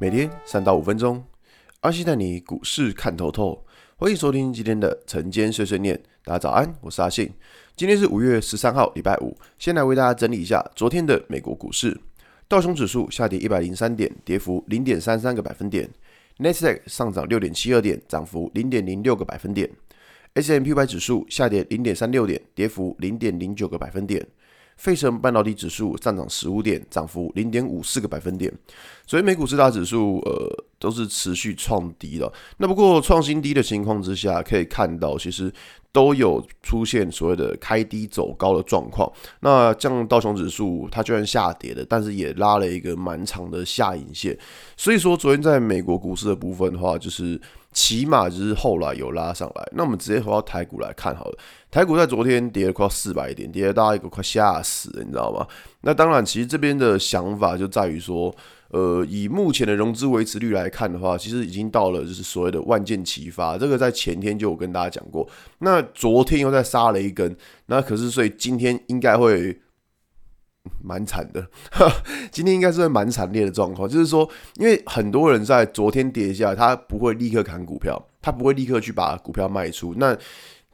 每天三到五分钟，阿信带你股市看透透。欢迎收听今天的晨间碎碎念。大家早安，我是阿信。今天是五月十三号，礼拜五。先来为大家整理一下昨天的美国股市。道琼指数下跌一百零三点，跌幅零点三三个百分点。纳斯达克上涨六点七二点，涨幅零点零六个百分点。S M P Y 指数下跌零点三六点，跌幅零点零九个百分点。费城半导体指数上涨十五点，涨幅零点五四个百分点。所以美股四大指数呃都是持续创低了。那不过创新低的情况之下，可以看到其实都有出现所谓的开低走高的状况。那像道琼指数，它居然下跌了，但是也拉了一个蛮长的下影线。所以说昨天在美国股市的部分的话，就是。起码就是后来有拉上来，那我们直接回到台股来看好了。台股在昨天跌了快四百点，跌了大家一个快吓死了，你知道吗？那当然，其实这边的想法就在于说，呃，以目前的融资维持率来看的话，其实已经到了就是所谓的万箭齐发。这个在前天就有跟大家讲过，那昨天又再杀了一根，那可是所以今天应该会。蛮惨的，今天应该是会蛮惨烈的状况，就是说，因为很多人在昨天跌下，他不会立刻砍股票，他不会立刻去把股票卖出，那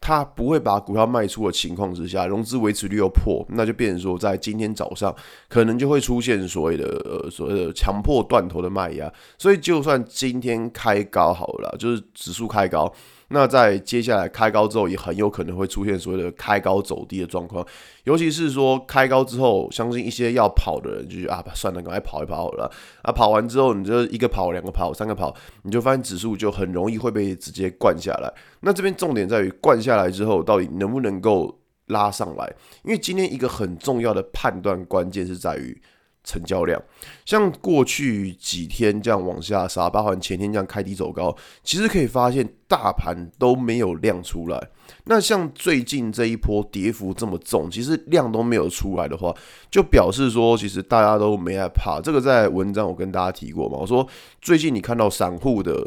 他不会把股票卖出的情况之下，融资维持率又破，那就变成说，在今天早上可能就会出现所谓的呃所谓的强迫断头的卖压，所以就算今天开高好了，就是指数开高。那在接下来开高之后，也很有可能会出现所谓的开高走低的状况，尤其是说开高之后，相信一些要跑的人就是啊，算了，赶快跑一跑好了。啊，跑完之后，你就一个跑、两个跑、三个跑，你就发现指数就很容易会被直接灌下来。那这边重点在于灌下来之后，到底能不能够拉上来？因为今天一个很重要的判断关键是在于。成交量，像过去几天这样往下杀，包含前天这样开低走高，其实可以发现大盘都没有量出来。那像最近这一波跌幅这么重，其实量都没有出来的话，就表示说其实大家都没害怕。这个在文章我跟大家提过嘛，我说最近你看到散户的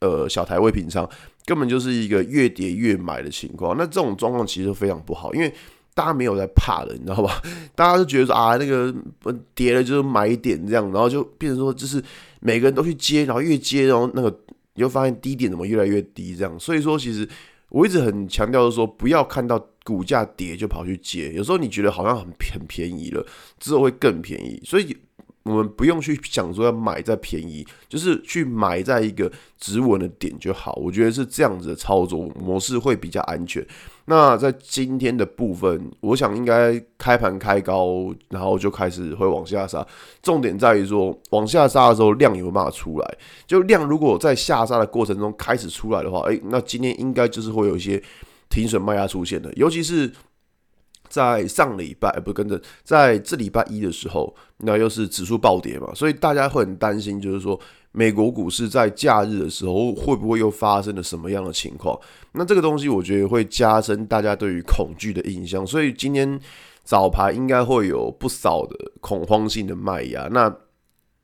呃小台位平仓，根本就是一个越跌越买的情况。那这种状况其实非常不好，因为。大家没有在怕的，你知道吧？大家都觉得说啊，那个跌了就是买点这样，然后就变成说，就是每个人都去接，然后越接，然后那个你就发现低点怎么越来越低这样。所以说，其实我一直很强调的说，不要看到股价跌就跑去接，有时候你觉得好像很很便宜了，之后会更便宜。所以。我们不用去想说要买在便宜，就是去买在一个止稳的点就好。我觉得是这样子的操作模式会比较安全。那在今天的部分，我想应该开盘开高，然后就开始会往下杀。重点在于说，往下杀的时候量有没有出来？就量如果在下杀的过程中开始出来的话，诶，那今天应该就是会有一些停损卖压出现的，尤其是。在上礼拜不跟着，在这礼拜一的时候，那又是指数暴跌嘛，所以大家会很担心，就是说美国股市在假日的时候会不会又发生了什么样的情况？那这个东西我觉得会加深大家对于恐惧的印象，所以今天早盘应该会有不少的恐慌性的卖压。那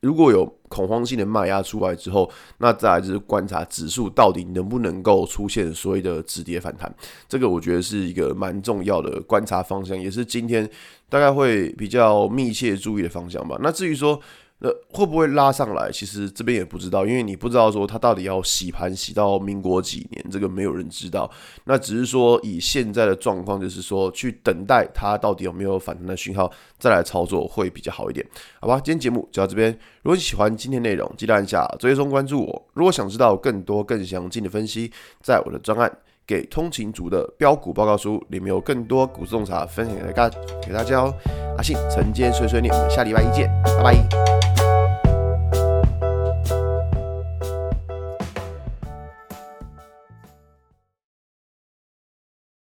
如果有恐慌性的卖压出来之后，那再来就是观察指数到底能不能够出现所谓的止跌反弹，这个我觉得是一个蛮重要的观察方向，也是今天大概会比较密切注意的方向吧。那至于说，呃会不会拉上来？其实这边也不知道，因为你不知道说它到底要洗盘洗到民国几年，这个没有人知道。那只是说以现在的状况，就是说去等待它到底有没有反弹的讯号，再来操作会比较好一点，好吧？今天节目就到这边。如果你喜欢今天内容，记得按下追踪关注我。如果想知道更多更详尽的分析，在我的专案《给通勤族的标股报告书》里面有更多股市洞察分享给大家给大家哦。阿信晨间碎碎念，我们下礼拜一见，拜拜。